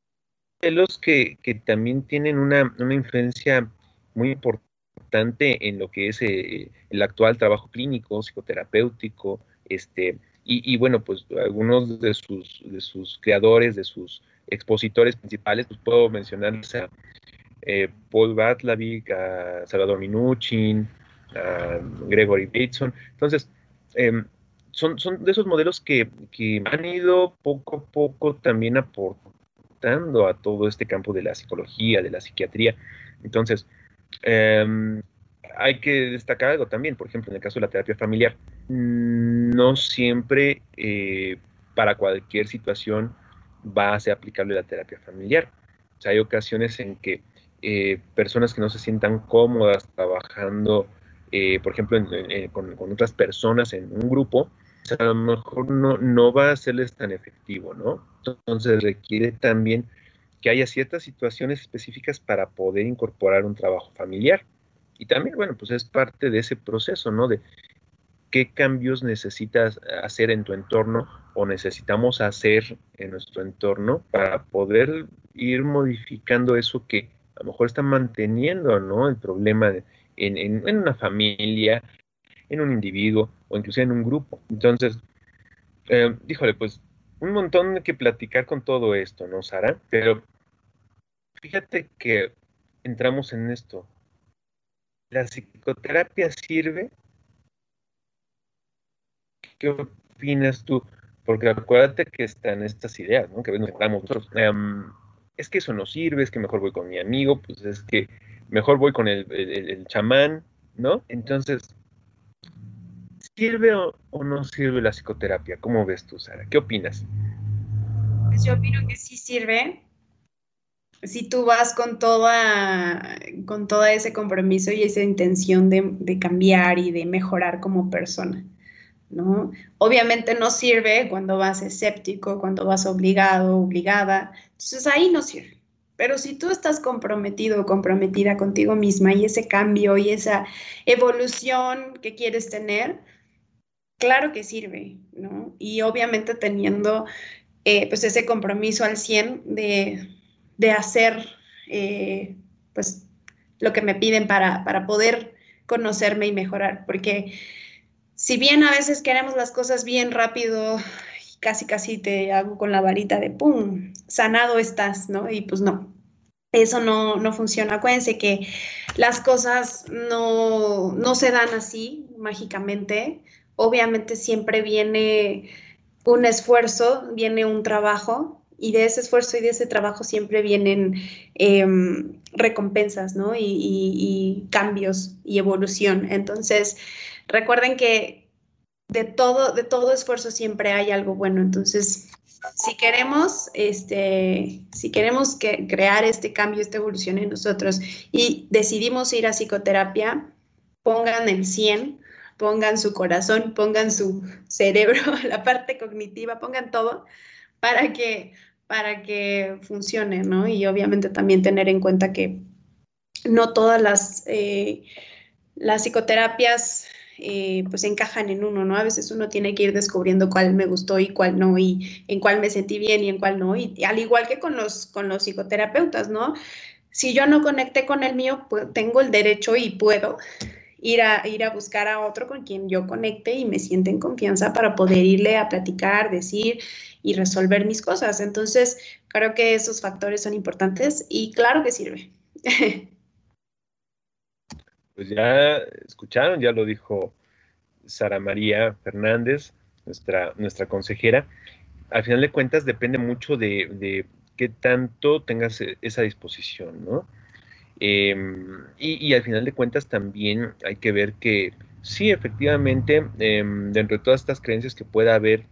modelos que, que también tienen una, una, influencia muy importante en lo que es eh, el actual trabajo clínico, psicoterapéutico, este, y, bueno, pues algunos de sus, de sus creadores, de sus expositores principales, pues puedo mencionarles a eh, Paul Batlavik, a Salvador Minuchin, a Gregory Bateson. Entonces, eh, son, son de esos modelos que, han ido poco a poco también aportando a todo este campo de la psicología, de la psiquiatría. Entonces, em, hay que destacar algo también, por ejemplo, en el caso de la terapia familiar, no siempre eh, para cualquier situación va a ser aplicable la terapia familiar. O sea, hay ocasiones en que eh, personas que no se sientan cómodas trabajando, eh, por ejemplo, con, con, otras personas en un grupo, a lo mejor no, no va a serles tan efectivo, ¿no? Entonces requiere también que haya ciertas situaciones específicas para poder incorporar un trabajo familiar. Y también, bueno, pues es parte de ese proceso, ¿no? De qué cambios necesitas hacer en tu entorno o necesitamos hacer en nuestro entorno para poder ir modificando eso que a lo mejor está manteniendo, ¿no? El problema en, en una familia, en un individuo o inclusive en un grupo. Entonces, eh, híjole, pues un montón de que platicar con todo esto, ¿no, Sara? Pero fíjate que entramos en esto. ¿La psicoterapia sirve? ¿Qué opinas tú? Porque acuérdate que están estas ideas, ¿no? Que nos nosotros. Em, es que eso no sirve, es que mejor voy con mi amigo, pues es que mejor voy con el, el chamán, ¿no? Entonces, ¿Sirve o, no sirve la psicoterapia? ¿Cómo ves tú, Sara? ¿Qué opinas? Pues yo opino que sí sirve. Si tú vas con toda, con todo ese compromiso y esa intención de, cambiar y de mejorar como persona. ¿no? Obviamente no sirve cuando vas escéptico, cuando vas obligado, obligada. Entonces ahí no sirve. Pero si tú estás comprometido o comprometida contigo misma y ese cambio y esa evolución que quieres tener, claro que sirve, ¿no? Y obviamente teniendo eh, pues ese compromiso al 100 de, de hacer eh, pues lo que me piden para, para poder conocerme y mejorar, porque si bien a veces queremos las cosas bien rápido, casi casi te hago con la varita de ¡pum! sanado estás, ¿no? Y pues no, eso no, no funciona. Acuérdense que las cosas no, no se dan así mágicamente. Obviamente siempre viene un esfuerzo, viene un trabajo y de ese esfuerzo y de ese trabajo siempre vienen em, recompensas, ¿no? Y, cambios y evolución. Entonces, recuerden que de todo, de todo esfuerzo siempre hay algo bueno. Entonces, si queremos, este, si queremos que, crear este cambio, esta evolución en nosotros y decidimos ir a psicoterapia, pongan el 100, pongan su corazón, pongan su cerebro, [LAUGHS] la parte cognitiva, pongan todo para que para que funcione, ¿no? Y obviamente también tener en cuenta que no todas las, eh, las psicoterapias eh, pues encajan en uno, ¿no? A veces uno tiene que ir descubriendo cuál me gustó y cuál no, y en cuál me sentí bien y en cuál no, y, al igual que con los, con los psicoterapeutas, ¿no? Si yo no conecté con el mío, pues tengo el derecho y puedo ir a, ir a buscar a otro con quien yo conecte y me siente en confianza para poder irle a platicar, decir, y resolver mis cosas. Entonces, creo que esos factores son importantes y claro que sirve. [LAUGHS] Pues ya escucharon, ya lo dijo Sara María Fernández, nuestra, nuestra consejera. Al final de cuentas depende mucho de, de qué tanto tengas esa disposición, ¿no? Em, y, al final de cuentas también hay que ver que sí, efectivamente, em, dentro de todas estas creencias que pueda haber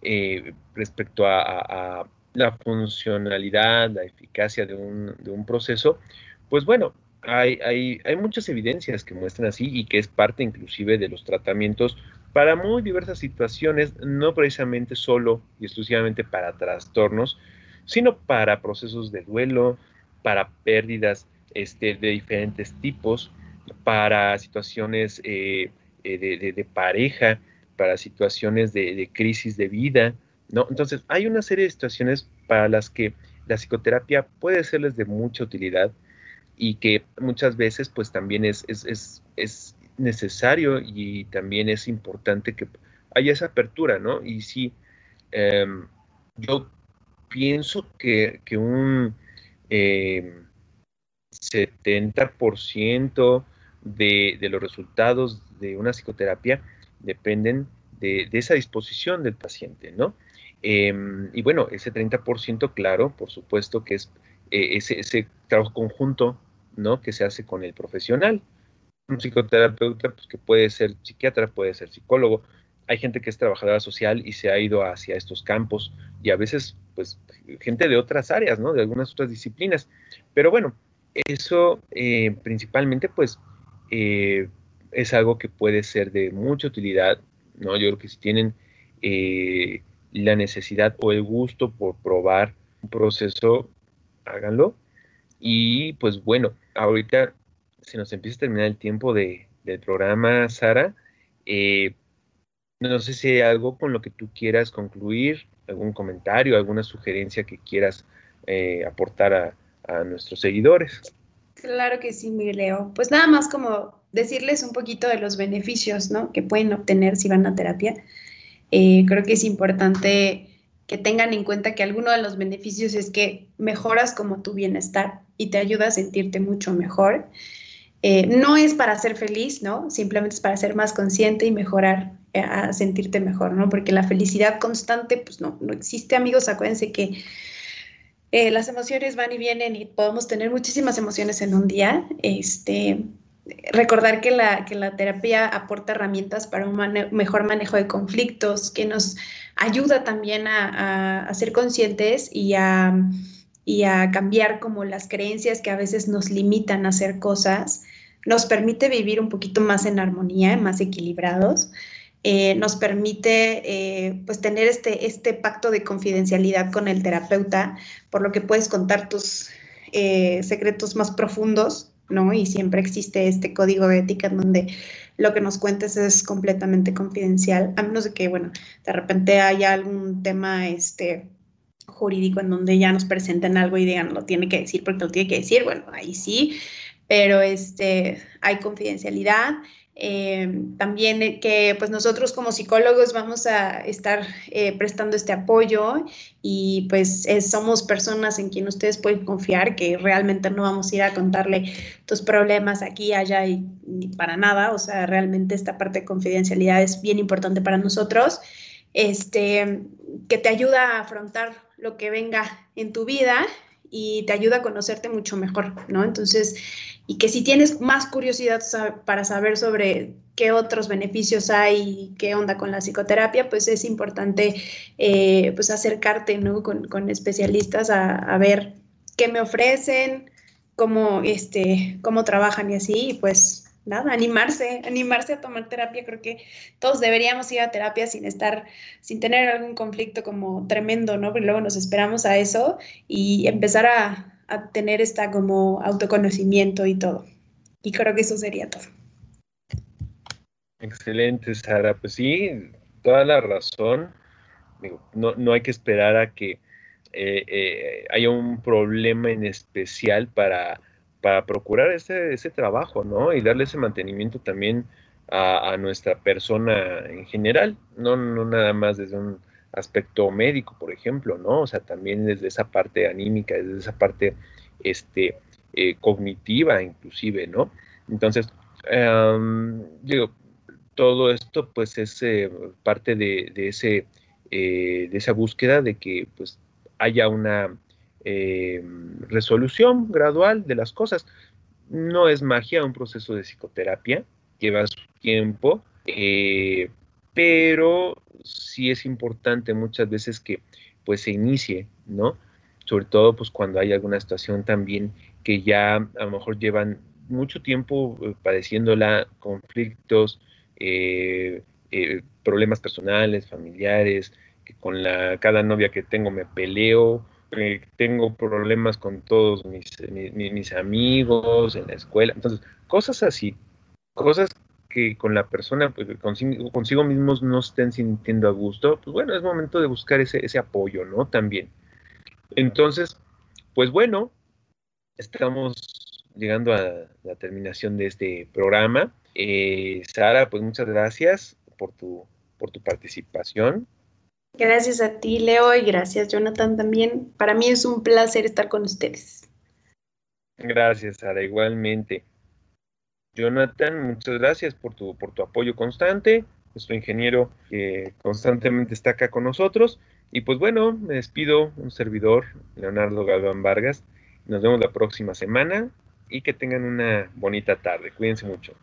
eh, respecto a, la funcionalidad, la eficacia de un, proceso, pues bueno, hay, hay, muchas evidencias que muestran así y que es parte inclusive de los tratamientos para muy diversas situaciones, no precisamente solo y exclusivamente para trastornos, sino para procesos de duelo, para pérdidas este, de diferentes tipos, para situaciones eh, eh, de, pareja, para situaciones de, crisis de vida, ¿no? Entonces, hay una serie de situaciones para las que la psicoterapia puede serles de mucha utilidad y que muchas veces, pues también es, es, es, necesario y también es importante que haya esa apertura, ¿no? Y sí, em, yo pienso que, que un 70% em, de, de los resultados de una psicoterapia dependen de, esa disposición del paciente, ¿no? Em, y bueno, ese 30%, claro, por supuesto que es eh, ese, trabajo conjunto, ¿no? Que se hace con el profesional. Un psicoterapeuta, pues que puede ser psiquiatra, puede ser psicólogo. Hay gente que es trabajadora social y se ha ido hacia estos campos y a veces, pues, gente de otras áreas, ¿no? De algunas otras disciplinas. Pero bueno, eso eh, principalmente, pues, eh, es algo que puede ser de mucha utilidad, ¿no? Yo creo que si tienen eh, la necesidad o el gusto por probar un proceso, háganlo. Y pues bueno, ahorita se nos empieza a terminar el tiempo de, del programa, Sara. No sé si hay algo con lo que tú quieras concluir, algún comentario, alguna sugerencia que quieras aportar a, a nuestros seguidores. Claro que sí, mi Leo. Pues nada más como decirles un poquito de los beneficios ¿no? que pueden obtener si van a terapia. Eh, creo que es importante que tengan en cuenta que alguno de los beneficios es que mejoras como tu bienestar y te ayuda a sentirte mucho mejor. Eh, no es para ser feliz, ¿no? Simplemente es para ser más consciente y mejorar, eh, a sentirte mejor, ¿no? Porque la felicidad constante, pues no, no existe, amigos. Acuérdense que las emociones van y vienen y podemos tener muchísimas emociones en un día. Este, recordar que la, que la terapia aporta herramientas para un mejor manejo de conflictos, que nos ayuda también a, ser conscientes y a, y a, cambiar como las creencias que a veces nos limitan a hacer cosas, nos permite vivir un poquito más en armonía, más equilibrados. Eh, nos permite eh, pues tener este, este pacto de confidencialidad con el terapeuta, por lo que puedes contar tus eh, secretos más profundos, ¿no? Y siempre existe este código de ética en donde lo que nos cuentes es completamente confidencial, a menos de que, bueno, de repente haya algún tema, este, jurídico en donde ya nos presenten algo y digan lo tiene que decir porque lo tiene que decir, bueno, ahí sí, pero este, hay confidencialidad eh, también que pues nosotros como psicólogos vamos a estar eh, prestando este apoyo y pues somos personas en quien ustedes pueden confiar que realmente no vamos a ir a contarle tus problemas aquí, allá y, para nada, o sea, realmente esta parte de confidencialidad es bien importante para nosotros, este, que te ayuda a afrontar lo que venga en tu vida y te ayuda a conocerte mucho mejor, ¿no? Entonces, y que si tienes más curiosidad para saber sobre qué otros beneficios hay y qué onda con la psicoterapia, pues es importante eh, pues acercarte, ¿no? Con, especialistas a, ver qué me ofrecen, cómo, este, cómo trabajan y así, y pues nada, animarse, animarse a tomar terapia. Creo que todos deberíamos ir a terapia sin estar, sin tener algún conflicto como tremendo, ¿no? Porque luego nos esperamos a eso y empezar a, tener esta como autoconocimiento y todo. Y creo que eso sería todo. Excelente, Sara. Pues sí, toda la razón. no, no hay que esperar a que eh, eh, haya un problema en especial para para procurar ese, ese trabajo, ¿no? Y darle ese mantenimiento también a, nuestra persona en general, no, no nada más desde un aspecto médico, por ejemplo, ¿no? O sea, también desde esa parte anímica, desde esa parte este, eh, cognitiva inclusive, ¿no? Entonces, digo, todo esto pues es eh, parte de, de ese, eh, de esa búsqueda de que pues haya una eh, resolución gradual de las cosas. No es magia un proceso de psicoterapia, lleva su tiempo, eh, pero sí es importante muchas veces que pues se inicie, ¿no? Sobre todo pues cuando hay alguna situación también que ya a lo mejor llevan mucho tiempo eh, padeciéndola, conflictos, problemas personales, familiares, que con la, cada novia que tengo me peleo, tengo problemas con todos mis, mis, amigos en la escuela. Entonces, cosas así, cosas que con la persona, pues, consigo, consigo, mismos no estén sintiendo a gusto, pues bueno, es momento de buscar ese, ese apoyo, ¿no? También. Entonces, pues bueno, estamos llegando a la terminación de este programa. Eh, Sara, pues muchas gracias por tu, por tu participación. Gracias a ti, Leo, y gracias, Jonathan, también. Para mí es un placer estar con ustedes. Gracias, Sara, igualmente. Jonathan, muchas gracias por tu, por tu apoyo constante, nuestro ingeniero que constantemente está acá con nosotros. Y pues bueno, me despido, un servidor, Leonardo Galván Vargas. Nos vemos la próxima semana y que tengan una bonita tarde. Cuídense mucho.